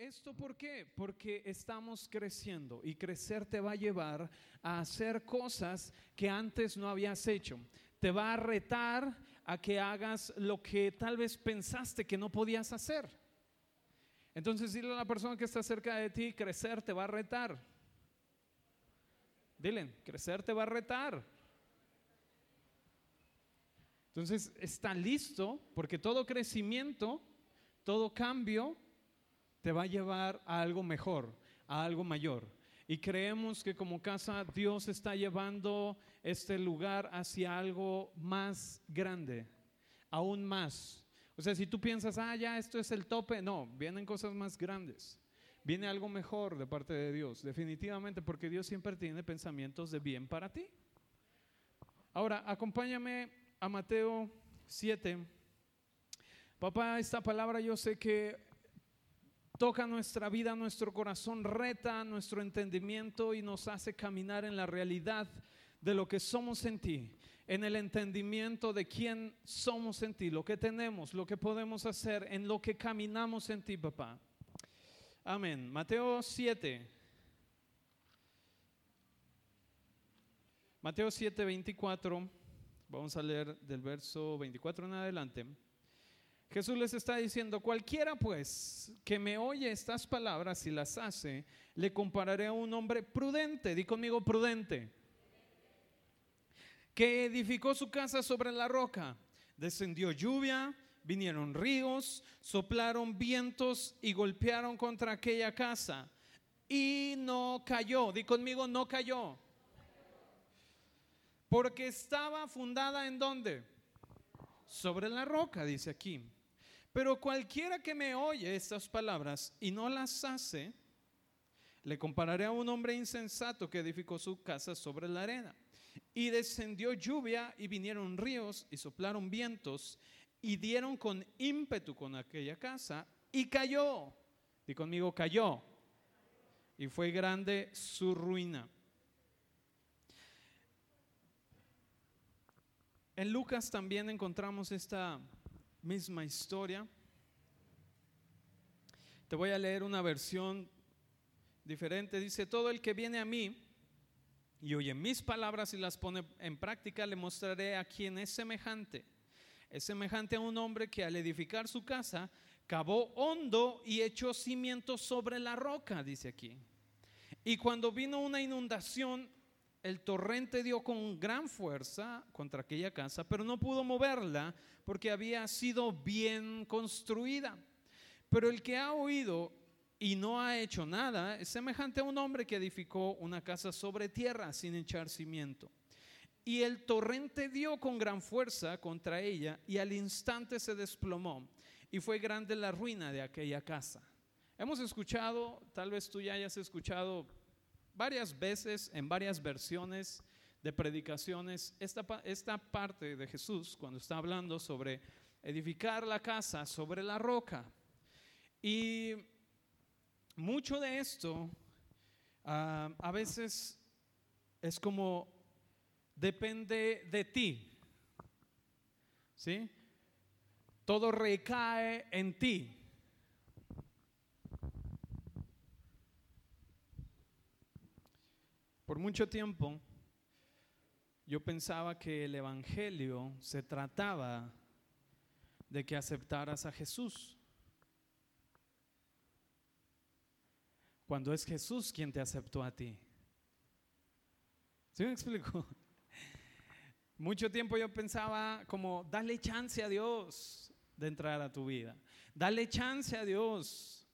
¿Esto por qué? Porque estamos creciendo y crecer te va a llevar a hacer cosas que antes no habías hecho. Te va a retar a que hagas lo que tal vez pensaste que no podías hacer. Entonces dile a la persona que está cerca de ti, crecer te va a retar. Dile, crecer te va a retar. Entonces está listo porque todo crecimiento, todo cambio te va a llevar a algo mejor, a algo mayor. Y creemos que como casa Dios está llevando este lugar hacia algo más grande, aún más. O sea, si tú piensas, ah, ya esto es el tope, no, vienen cosas más grandes. Viene algo mejor de parte de Dios, definitivamente, porque Dios siempre tiene pensamientos de bien para ti. Ahora, acompáñame a Mateo 7. Papá, esta palabra yo sé que toca nuestra vida, nuestro corazón, reta nuestro entendimiento y nos hace caminar en la realidad de lo que somos en ti, en el entendimiento de quién somos en ti, lo que tenemos, lo que podemos hacer, en lo que caminamos en ti, papá. Amén. Mateo 7. Mateo 7, 24. Vamos a leer del verso 24 en adelante. Jesús les está diciendo, cualquiera pues que me oye estas palabras y las hace, le compararé a un hombre prudente, di conmigo prudente, que edificó su casa sobre la roca. Descendió lluvia, vinieron ríos, soplaron vientos y golpearon contra aquella casa. Y no cayó, di conmigo, no cayó. Porque estaba fundada en dónde? Sobre la roca, dice aquí. Pero cualquiera que me oye estas palabras y no las hace, le compararé a un hombre insensato que edificó su casa sobre la arena. Y descendió lluvia y vinieron ríos y soplaron vientos y dieron con ímpetu con aquella casa y cayó. Y conmigo cayó. Y fue grande su ruina. En Lucas también encontramos esta misma historia. Te voy a leer una versión diferente. Dice, todo el que viene a mí y oye mis palabras y las pone en práctica, le mostraré a quien es semejante. Es semejante a un hombre que al edificar su casa cavó hondo y echó cimientos sobre la roca, dice aquí. Y cuando vino una inundación, el torrente dio con gran fuerza contra aquella casa, pero no pudo moverla porque había sido bien construida. Pero el que ha oído y no ha hecho nada es semejante a un hombre que edificó una casa sobre tierra sin echar cimiento. Y el torrente dio con gran fuerza contra ella y al instante se desplomó y fue grande la ruina de aquella casa. Hemos escuchado, tal vez tú ya hayas escuchado varias veces en varias versiones de predicaciones esta, esta parte de Jesús cuando está hablando sobre edificar la casa sobre la roca. Y mucho de esto ah, a veces es como depende de ti. ¿Sí? Todo recae en ti. Por mucho tiempo yo pensaba que el Evangelio se trataba de que aceptaras a Jesús. Cuando es Jesús quien te aceptó a ti. ¿Sí me explico? Mucho tiempo yo pensaba como, dale chance a Dios de entrar a tu vida. Dale chance a Dios.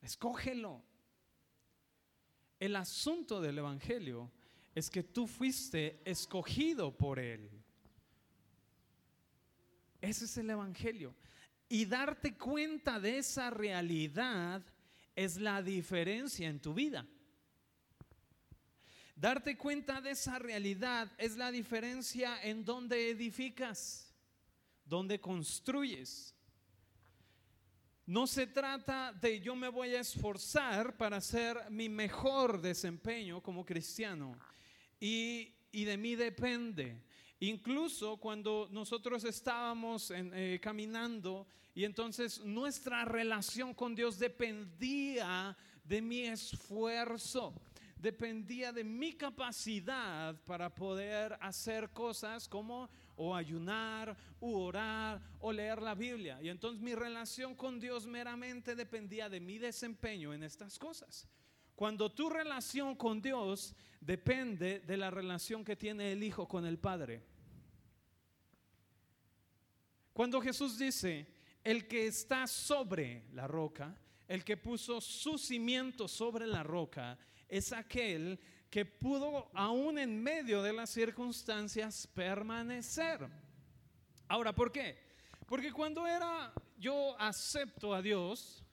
Escógelo. El asunto del Evangelio es que tú fuiste escogido por Él. Ese es el Evangelio. Y darte cuenta de esa realidad es la diferencia en tu vida. Darte cuenta de esa realidad es la diferencia en donde edificas, donde construyes. No se trata de yo me voy a esforzar para hacer mi mejor desempeño como cristiano. Y, de mí depende. Incluso cuando nosotros estábamos eh, caminando y entonces nuestra relación con Dios dependía de mi esfuerzo, dependía de mi capacidad para poder hacer cosas como o ayunar, u orar, o leer la Biblia. Y entonces mi relación con Dios meramente dependía de mi desempeño en estas cosas. Cuando tu relación con Dios depende de la relación que tiene el Hijo con el Padre. Cuando Jesús dice, el que está sobre la roca, el que puso su cimiento sobre la roca, es aquel que pudo aún en medio de las circunstancias permanecer. Ahora, ¿por qué? Porque cuando era yo acepto a Dios,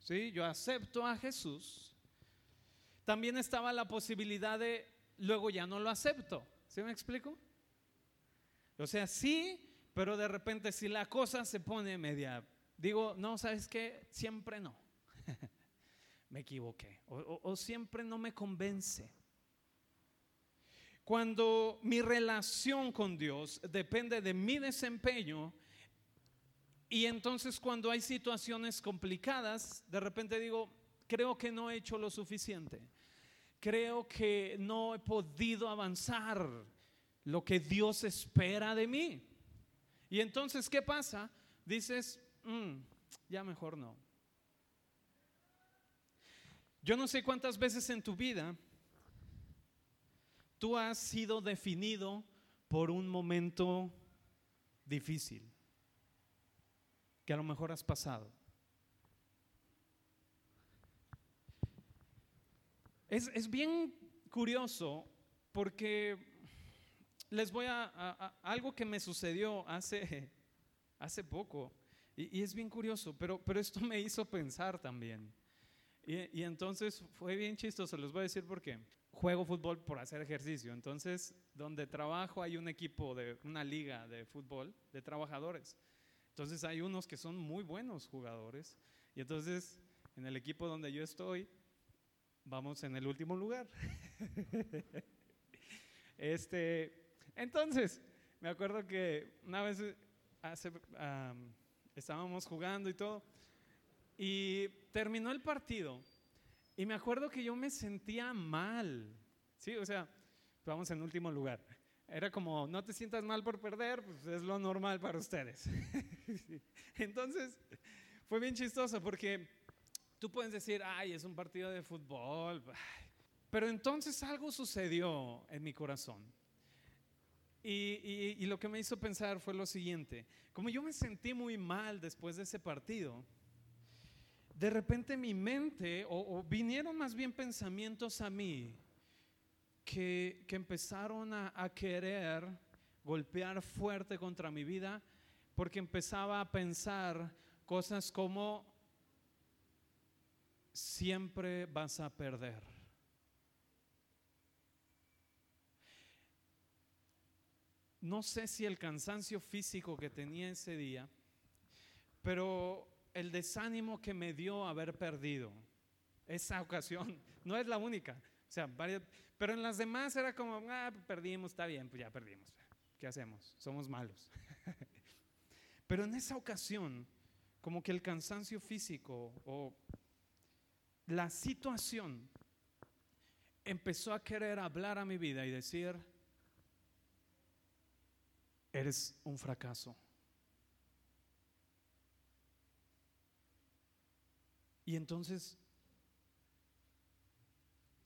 ¿sí? Yo acepto a Jesús, también estaba la posibilidad de luego ya no lo acepto. ¿Sí me explico? O sea, sí pero de repente si la cosa se pone media, digo, no, ¿sabes qué? Siempre no. Me equivoqué. O, siempre no me convence. Cuando mi relación con Dios depende de mi desempeño, y entonces cuando hay situaciones complicadas, de repente digo, creo que no he hecho lo suficiente. Creo que no he podido avanzar lo que Dios espera de mí. Y entonces, ¿qué pasa? Dices, mm, ya mejor no. Yo no sé cuántas veces en tu vida tú has sido definido por un momento difícil que a lo mejor has pasado. Es, es bien curioso porque les voy a, algo que me sucedió hace, hace poco, y, es bien curioso, pero, pero esto me hizo pensar también. Y, y, entonces fue bien chistoso, les voy a decir por qué. Juego fútbol por hacer ejercicio, entonces donde trabajo hay un equipo de una liga de fútbol de trabajadores. Entonces hay unos que son muy buenos jugadores y entonces en el equipo donde yo estoy vamos en el último lugar. este, entonces, me acuerdo que una vez estábamos jugando y todo, y terminó el partido, y me acuerdo que yo me sentía mal, ¿sí? O sea, vamos en último lugar. Era como, no te sientas mal por perder, pues es lo normal para ustedes. Entonces, fue bien chistoso porque tú puedes decir, ay, es un partido de fútbol. Pero entonces algo sucedió en mi corazón. Y, lo que me hizo pensar fue lo siguiente, como yo me sentí muy mal después de ese partido, de repente mi mente, o, vinieron más bien pensamientos a mí, que, empezaron a, a querer golpear fuerte contra mi vida, porque empezaba a pensar cosas como, siempre vas a perder no sé si el cansancio físico que tenía ese día, pero el desánimo que me dio haber perdido esa ocasión, no es la única, o sea, pero en las demás era como, ah, perdimos, está bien, pues ya perdimos, ¿qué hacemos? Somos malos. pero en esa ocasión, como que el cansancio físico o la situación empezó a querer hablar a mi vida y decir, eres un fracaso. Y entonces,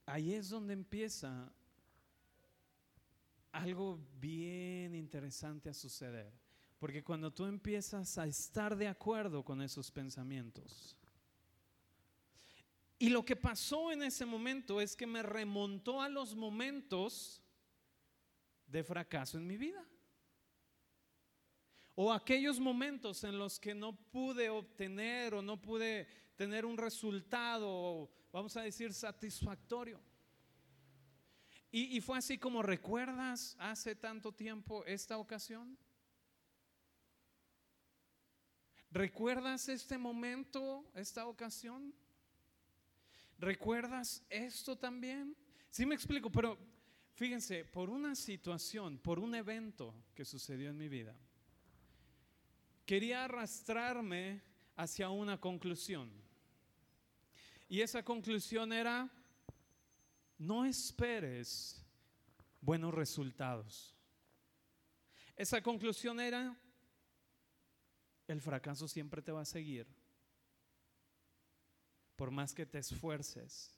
ahí es donde empieza algo bien interesante a suceder. Porque cuando tú empiezas a estar de acuerdo con esos pensamientos, y lo que pasó en ese momento es que me remontó a los momentos de fracaso en mi vida. O aquellos momentos en los que no pude obtener o no pude tener un resultado, vamos a decir, satisfactorio. Y, fue así como recuerdas hace tanto tiempo esta ocasión. ¿Recuerdas este momento, esta ocasión? ¿Recuerdas esto también? Sí me explico, pero Fíjense, por una situación, por un evento que sucedió en mi vida, quería arrastrarme hacia una conclusión. Y esa conclusión era, no esperes buenos resultados. Esa conclusión era, el fracaso siempre te va a seguir, por más que te esfuerces.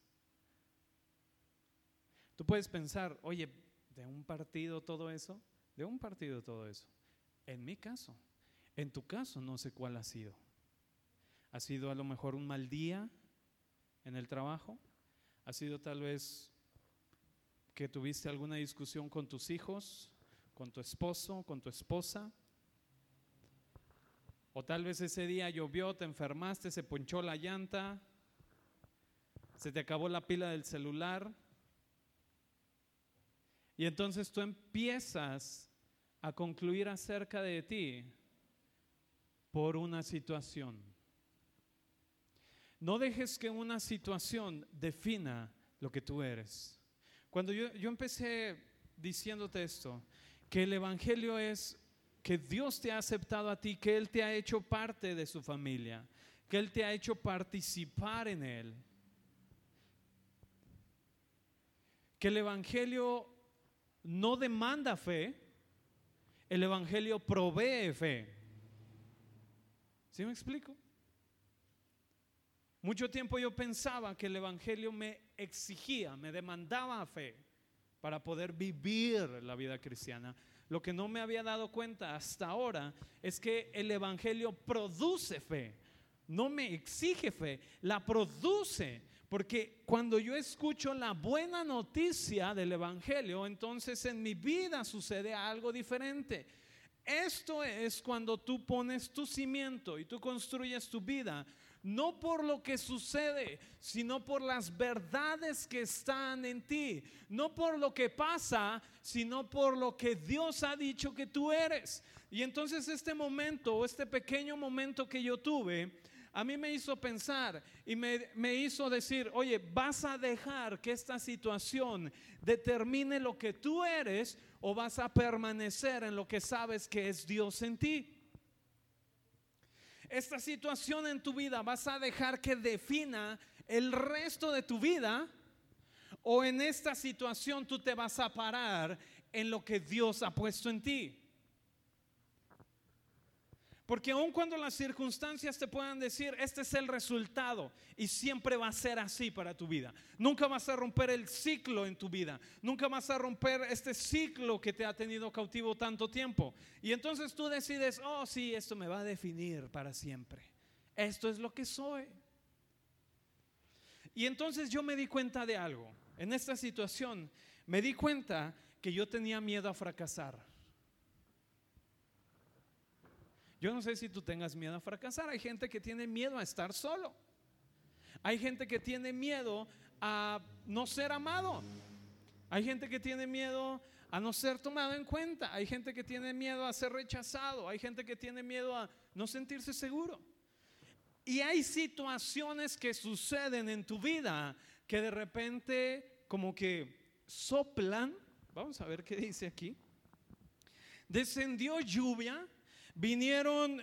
Tú puedes pensar, oye, de un partido todo eso, de un partido todo eso. En mi caso, en tu caso no sé cuál ha sido. ¿Ha sido a lo mejor un mal día en el trabajo? ¿Ha sido tal vez que tuviste alguna discusión con tus hijos, con tu esposo, con tu esposa? O tal vez ese día llovió, te enfermaste, se ponchó la llanta, se te acabó la pila del celular y entonces tú empiezas a concluir acerca de ti por una situación. No dejes que una situación defina lo que tú eres. Cuando yo, yo empecé diciéndote esto, que el Evangelio es que Dios te ha aceptado a ti, que Él te ha hecho parte de su familia, que Él te ha hecho participar en Él. Que el Evangelio no demanda fe, el Evangelio provee fe. ¿Sí me explico? Mucho tiempo yo pensaba que el Evangelio me exigía, me demandaba fe para poder vivir la vida cristiana. Lo que no me había dado cuenta hasta ahora es que el Evangelio produce fe, no me exige fe, la produce. Porque cuando yo escucho la buena noticia del Evangelio, entonces en mi vida sucede algo diferente. Esto es cuando tú pones tu cimiento y tú construyes tu vida, no por lo que sucede, sino por las verdades que están en ti, no por lo que pasa, sino por lo que Dios ha dicho que tú eres. Y entonces este momento, este pequeño momento que yo tuve, a mí me hizo pensar y me, hizo decir, oye, vas a dejar que esta situación determine lo que tú eres o vas a permanecer en lo que sabes que es Dios en ti. Esta situación en tu vida vas a dejar que defina el resto de tu vida o en esta situación tú te vas a parar en lo que Dios ha puesto en ti. Porque aun cuando las circunstancias te puedan decir, este es el resultado, y siempre va a ser así para tu vida. Nunca vas a romper el ciclo en tu vida. Nunca vas a romper este ciclo que te ha tenido cautivo tanto tiempo. Y entonces tú decides, oh sí, esto me va a definir para siempre. Esto es lo que soy. Y entonces yo me di cuenta de algo. En esta situación me di cuenta que yo tenía miedo a fracasar. Yo no sé si tú tengas miedo a fracasar. Hay gente que tiene miedo a estar solo. Hay gente que tiene miedo a no ser amado. Hay gente que tiene miedo a no ser tomado en cuenta. Hay gente que tiene miedo a ser rechazado. Hay gente que tiene miedo a no sentirse seguro. Y hay situaciones que suceden en tu vida que de repente como que soplan. Vamos a ver qué dice aquí. Descendió lluvia Vinieron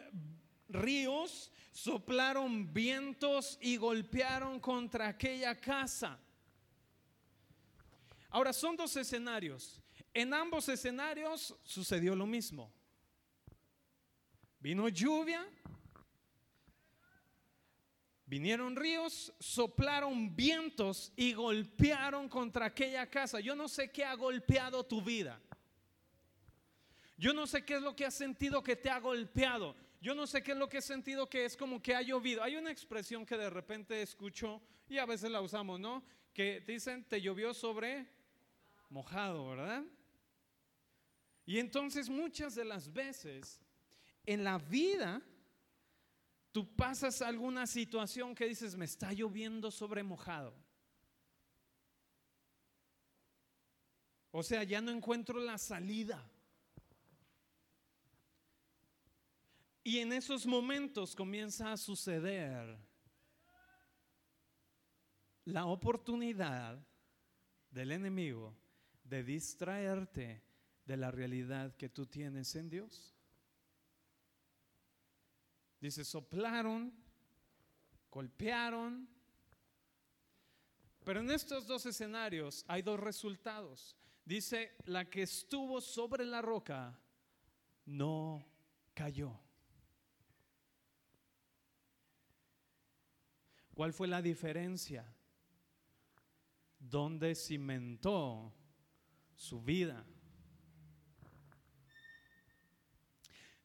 ríos, soplaron vientos y golpearon contra aquella casa. Ahora son dos escenarios. En ambos escenarios sucedió lo mismo. Vino lluvia, vinieron ríos, soplaron vientos y golpearon contra aquella casa. Yo no sé qué ha golpeado tu vida. Yo no sé qué es lo que has sentido que te ha golpeado. Yo no sé qué es lo que has sentido que es como que ha llovido. Hay una expresión que de repente escucho y a veces la usamos, ¿no? Que dicen, te llovió sobre mojado, ¿verdad? Y entonces muchas de las veces en la vida tú pasas alguna situación que dices, me está lloviendo sobre mojado. O sea, ya no encuentro la salida. Y en esos momentos comienza a suceder la oportunidad del enemigo de distraerte de la realidad que tú tienes en Dios. Dice, soplaron, golpearon, pero en estos dos escenarios hay dos resultados. Dice, la que estuvo sobre la roca no cayó. ¿Cuál fue la diferencia? ¿Dónde cimentó su vida?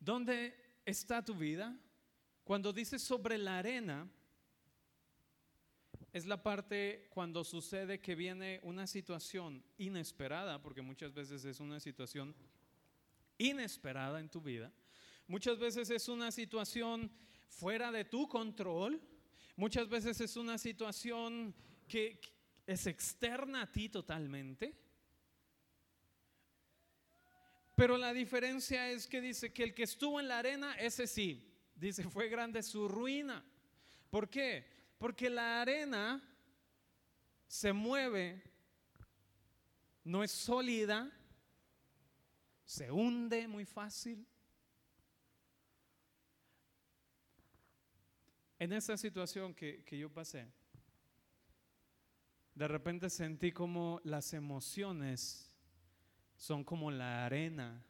¿Dónde está tu vida? Cuando dice sobre la arena, es la parte cuando sucede que viene una situación inesperada, porque muchas veces es una situación inesperada en tu vida. Muchas veces es una situación fuera de tu control. Muchas veces es una situación que es externa a ti totalmente. Pero la diferencia es que dice que el que estuvo en la arena, ese sí, dice, fue grande su ruina. ¿Por qué? Porque la arena se mueve, no es sólida, se hunde muy fácil. En esa situación que, que, yo pasé, de repente sentí como las emociones son como la arena.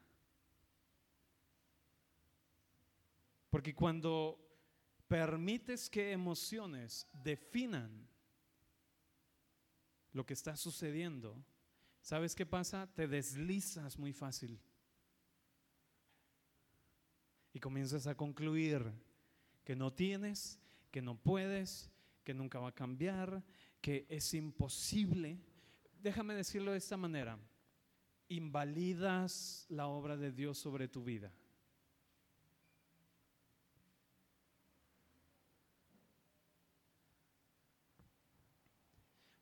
Porque cuando permites que emociones definan lo que está sucediendo, ¿sabes qué pasa? Te deslizas muy fácil. Y comienzas a concluir que no tienes, que no puedes, que nunca va a cambiar, que es imposible. Déjame decirlo de esta manera. Invalidas la obra de Dios sobre tu vida.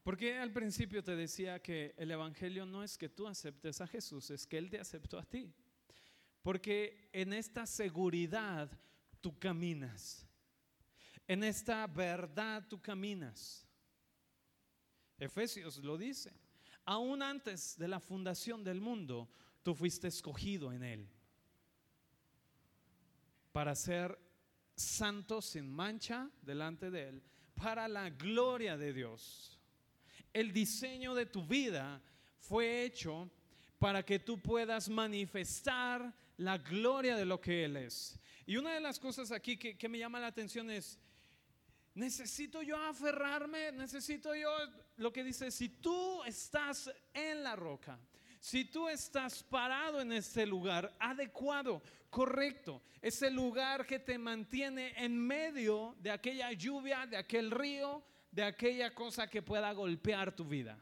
Porque al principio te decía que el Evangelio no es que tú aceptes a Jesús, es que Él te aceptó a ti. Porque en esta seguridad tú caminas. En esta verdad tú caminas. Efesios lo dice. Aún antes de la fundación del mundo, tú fuiste escogido en Él. Para ser santo sin mancha delante de Él. Para la gloria de Dios el diseño de tu vida fue hecho para que tú puedas manifestar la gloria de lo que Él es. Y una de las cosas aquí que, me llama la atención es, necesito yo aferrarme, necesito yo, lo que dice, si tú estás en la roca, si tú estás parado en este lugar adecuado, correcto, ese lugar que te mantiene en medio de aquella lluvia, de aquel río, de aquella cosa que pueda golpear tu vida.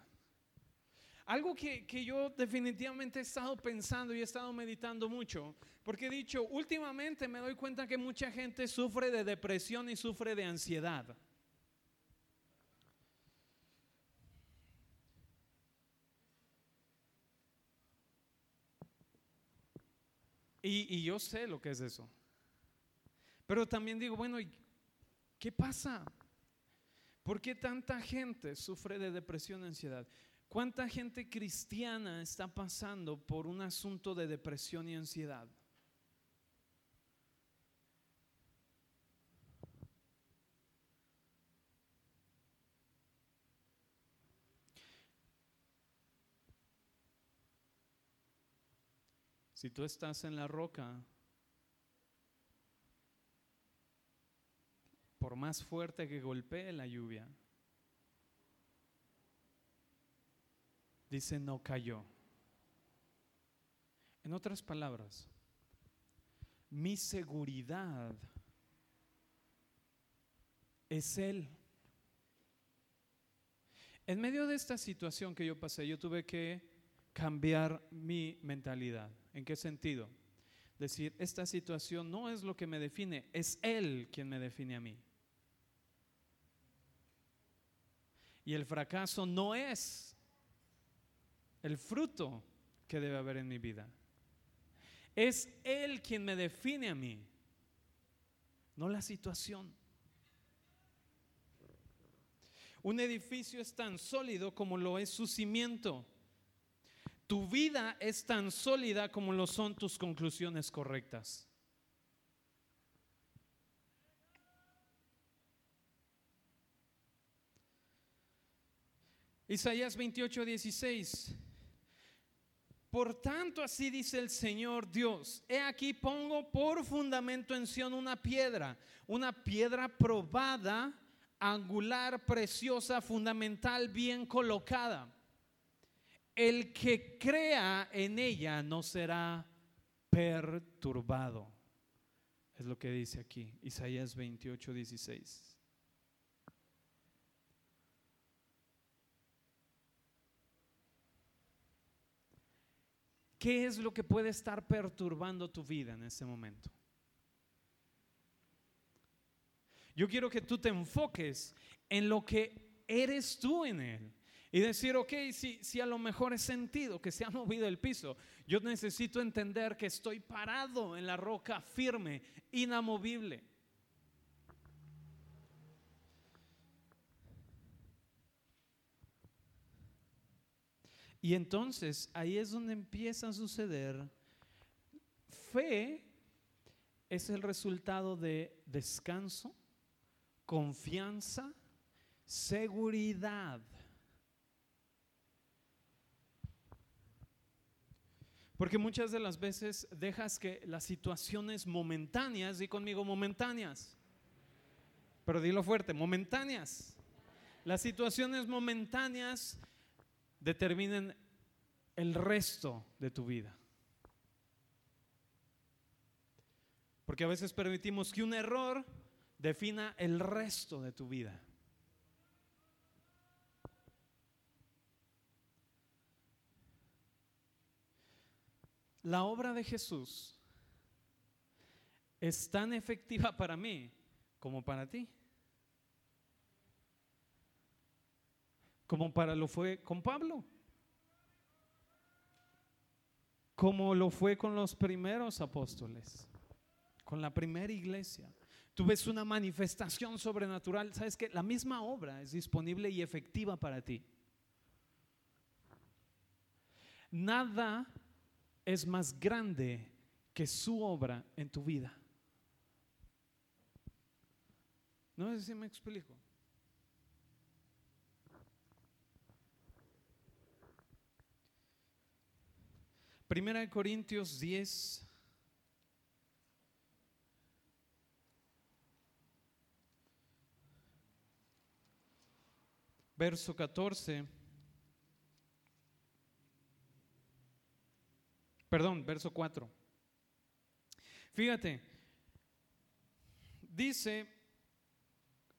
Algo que, yo definitivamente he estado pensando y he estado meditando mucho, porque he dicho, últimamente me doy cuenta que mucha gente sufre de depresión y sufre de ansiedad. Y, y, yo sé lo que es eso. Pero también digo, bueno, ¿qué pasa? ¿Por qué tanta gente sufre de depresión y ansiedad? ¿Cuánta gente cristiana está pasando por un asunto de depresión y ansiedad? Si tú estás en la roca, por más fuerte que golpee la lluvia, dice no cayó. En otras palabras, mi seguridad es Él. En medio de esta situación que yo pasé, yo tuve que cambiar mi mentalidad. ¿En qué sentido? Decir, esta situación no es lo que me define, es Él quien me define a mí. Y el fracaso no es el fruto que debe haber en mi vida. Es Él quien me define a mí, no la situación. Un edificio es tan sólido como lo es su cimiento. tu vida es tan sólida como lo son tus conclusiones correctas. Isaías 28, 16. Por tanto, así dice el Señor Dios, he aquí pongo por fundamento en Sion una piedra, una piedra probada, angular, preciosa, fundamental, bien colocada. El que crea en ella no será perturbado. Es lo que dice aquí, Isaías 28, 16. ¿Qué es lo que puede estar perturbando tu vida en este momento? Yo quiero que tú te enfoques en lo que eres tú en Él. Y decir, ok, si, si a lo mejor he sentido que se ha movido el piso, yo necesito entender que estoy parado en la roca firme, inamovible. Y entonces ahí es donde empieza a suceder. Fe es el resultado de descanso, confianza, seguridad. Porque muchas de las veces dejas que las situaciones momentáneas, y conmigo momentáneas, pero dilo fuerte, momentáneas. Las situaciones momentáneas determinen el resto de tu vida. Porque a veces permitimos que un error defina el resto de tu vida. La obra de Jesús es tan efectiva para mí como para ti. Como para lo fue con Pablo, como lo fue con los primeros apóstoles, con la primera iglesia. Tú ves una manifestación sobrenatural, sabes que la misma obra es disponible y efectiva para ti. Nada es más grande que su obra en tu vida. No sé si me explico. Primera de Corintios 10. Verso 14. Perdón, verso 4. Fíjate, dice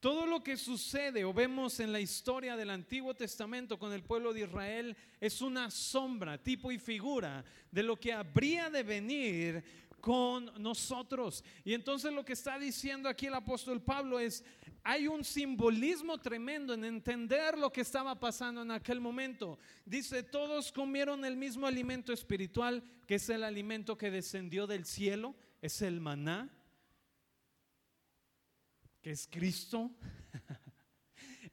Todo lo que sucede o vemos en la historia del Antiguo Testamento con el pueblo de Israel es una sombra, tipo y figura de lo que habría de venir con nosotros. Y entonces lo que está diciendo aquí el apóstol Pablo es, hay un simbolismo tremendo en entender lo que estaba pasando en aquel momento. Dice, todos comieron el mismo alimento espiritual, que es el alimento que descendió del cielo, es el maná que es Cristo.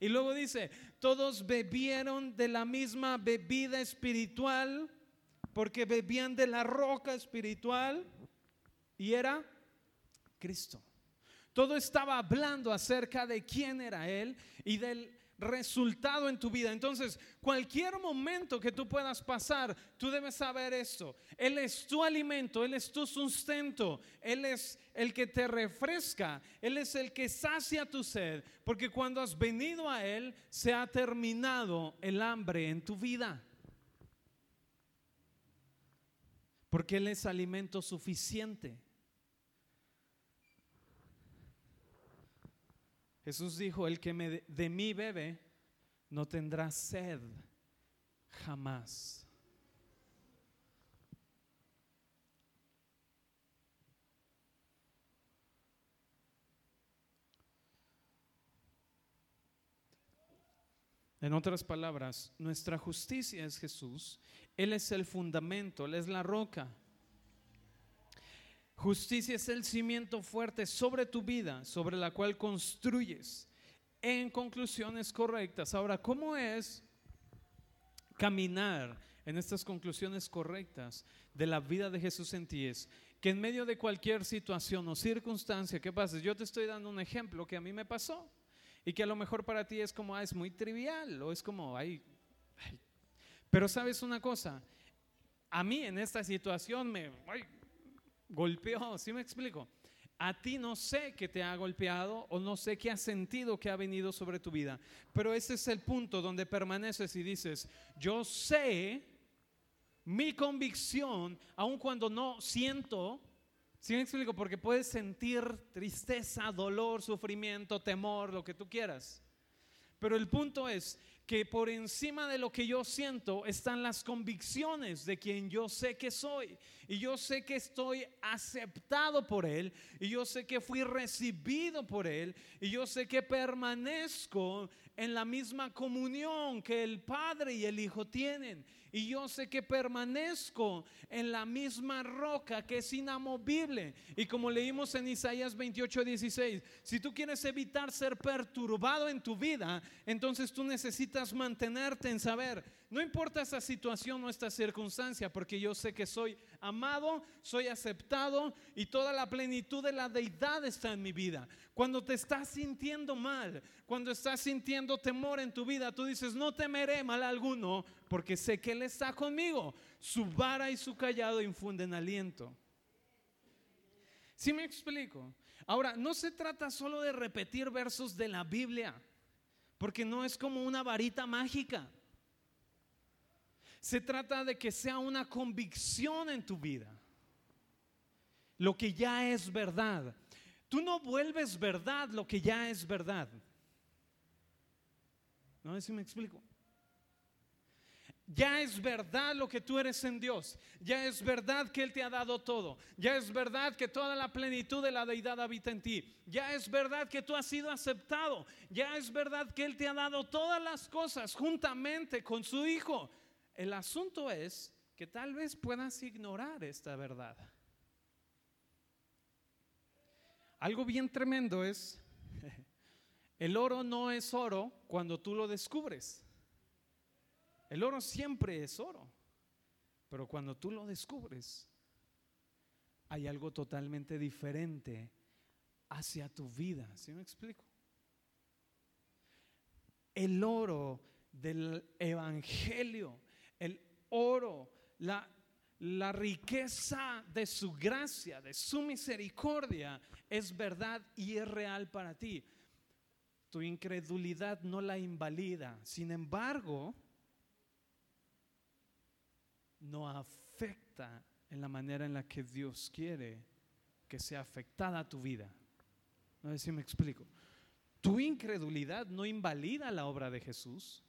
y luego dice, todos bebieron de la misma bebida espiritual, porque bebían de la roca espiritual, y era Cristo. Todo estaba hablando acerca de quién era Él y del resultado en tu vida. Entonces, cualquier momento que tú puedas pasar, tú debes saber esto. Él es tu alimento, Él es tu sustento, Él es el que te refresca, Él es el que sacia tu sed, porque cuando has venido a Él, se ha terminado el hambre en tu vida. Porque Él es alimento suficiente. Jesús dijo, el que me de, de mí bebe no tendrá sed jamás. En otras palabras, nuestra justicia es Jesús. Él es el fundamento, Él es la roca. Justicia es el cimiento fuerte sobre tu vida, sobre la cual construyes en conclusiones correctas. Ahora, ¿cómo es caminar en estas conclusiones correctas de la vida de Jesús en ti? Es que en medio de cualquier situación o circunstancia que pases, yo te estoy dando un ejemplo que a mí me pasó y que a lo mejor para ti es como, ah, es muy trivial o es como, ay, pero sabes una cosa, a mí en esta situación me golpeó, ¿sí me explico? A ti no sé qué te ha golpeado o no sé qué has sentido que ha venido sobre tu vida, pero ese es el punto donde permaneces y dices, yo sé mi convicción, aun cuando no siento, ¿sí me explico? Porque puedes sentir tristeza, dolor, sufrimiento, temor, lo que tú quieras. Pero el punto es que por encima de lo que yo siento están las convicciones de quien yo sé que soy. Y yo sé que estoy aceptado por Él. Y yo sé que fui recibido por Él. Y yo sé que permanezco en la misma comunión que el Padre y el Hijo tienen. Y yo sé que permanezco en la misma roca que es inamovible. Y como leímos en Isaías 28, 16, si tú quieres evitar ser perturbado en tu vida, entonces tú necesitas mantenerte en saber, no importa esa situación o esta circunstancia, porque yo sé que soy amado, soy aceptado y toda la plenitud de la deidad está en mi vida. Cuando te estás sintiendo mal, cuando estás sintiendo temor en tu vida, tú dices, no temeré mal alguno, porque sé que Él está conmigo. Su vara y su callado infunden aliento. Si me explico? Ahora, no se trata solo de repetir versos de la Biblia, porque no es como una varita mágica. Se trata de que sea una convicción en tu vida. Lo que ya es verdad. Tú no vuelves verdad lo que ya es verdad. No sé si me explico. Ya es verdad lo que tú eres en Dios. Ya es verdad que Él te ha dado todo. Ya es verdad que toda la plenitud de la deidad habita en ti. Ya es verdad que tú has sido aceptado. Ya es verdad que Él te ha dado todas las cosas juntamente con su Hijo. El asunto es que tal vez puedas ignorar esta verdad. Algo bien tremendo es, el oro no es oro cuando tú lo descubres. El oro siempre es oro, pero cuando tú lo descubres, hay algo totalmente diferente hacia tu vida. ¿Sí me explico? El oro del Evangelio el oro, la, la riqueza de su gracia, de su misericordia, es verdad y es real para ti. Tu incredulidad no la invalida. Sin embargo, no afecta en la manera en la que Dios quiere que sea afectada tu vida. No sé si me explico. Tu incredulidad no invalida la obra de Jesús.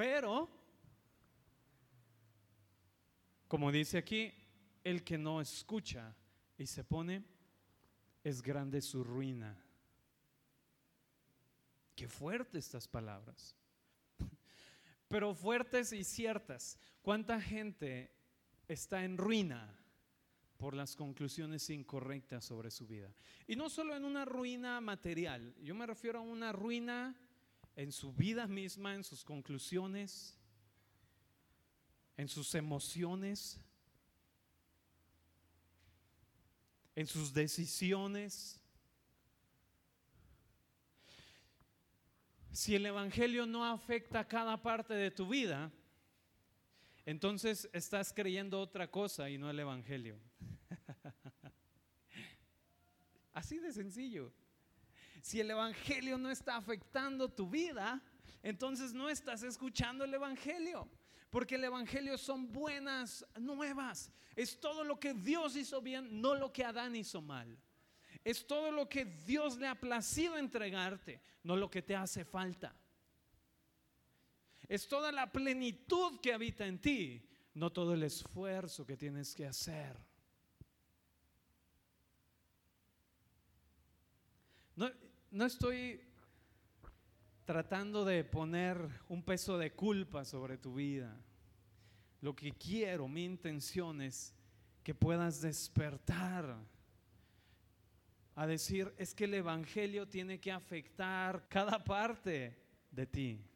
Pero, como dice aquí, el que no escucha y se pone, es grande su ruina. Qué fuertes estas palabras. Pero fuertes y ciertas. ¿Cuánta gente está en ruina por las conclusiones incorrectas sobre su vida? Y no solo en una ruina material, yo me refiero a una ruina en su vida misma, en sus conclusiones, en sus emociones, en sus decisiones. Si el Evangelio no afecta cada parte de tu vida, entonces estás creyendo otra cosa y no el Evangelio. Así de sencillo. Si el Evangelio no está afectando tu vida, entonces no estás escuchando el Evangelio. Porque el Evangelio son buenas nuevas. Es todo lo que Dios hizo bien, no lo que Adán hizo mal. Es todo lo que Dios le ha placido entregarte, no lo que te hace falta. Es toda la plenitud que habita en ti, no todo el esfuerzo que tienes que hacer. No, estoy tratando de poner un peso de culpa sobre tu vida. Lo que quiero, mi intención es que puedas despertar a decir, es que el Evangelio tiene que afectar cada parte de ti.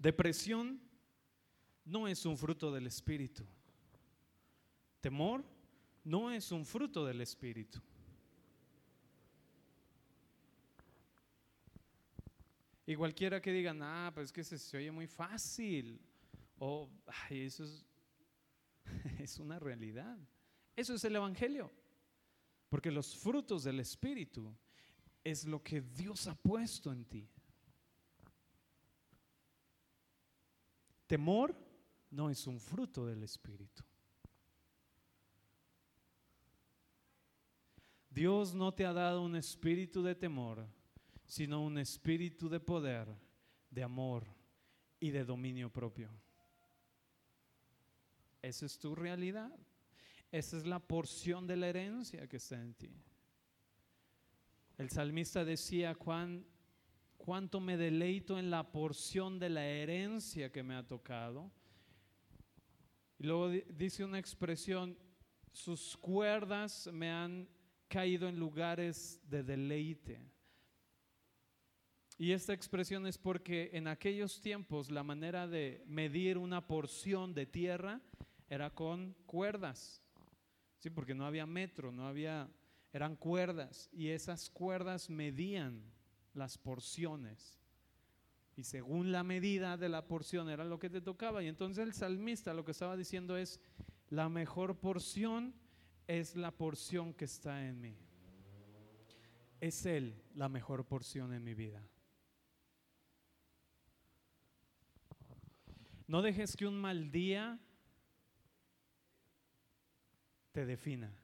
Depresión no es un fruto del Espíritu. Temor no es un fruto del Espíritu. Y cualquiera que diga, ah, pues es que se, oye muy fácil. O, ay, eso es, es una realidad. Eso es el Evangelio. Porque los frutos del Espíritu es lo que Dios ha puesto en ti. Temor no es un fruto del Espíritu. Dios no te ha dado un espíritu de temor, sino un espíritu de poder, de amor y de dominio propio. Esa es tu realidad. Esa es la porción de la herencia que está en ti. El salmista decía, cuán cuánto me deleito en la porción de la herencia que me ha tocado. Y luego dice una expresión, sus cuerdas me han caído en lugares de deleite. Y esta expresión es porque en aquellos tiempos la manera de medir una porción de tierra era con cuerdas. Sí, porque no había metro, no había, eran cuerdas y esas cuerdas medían las porciones. Y según la medida de la porción era lo que te tocaba. Y entonces el salmista lo que estaba diciendo es, la mejor porción es la porción que está en mí. Es Él la mejor porción en mi vida. No dejes que un mal día te defina.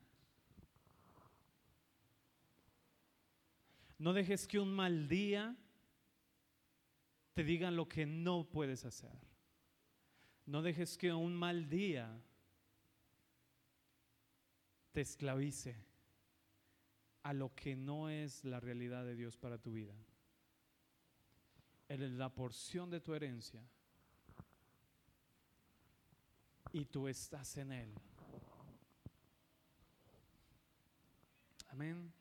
No dejes que un mal día te digan lo que no puedes hacer. No dejes que un mal día te esclavice a lo que no es la realidad de Dios para tu vida. Él es la porción de tu herencia y tú estás en Él. Amén.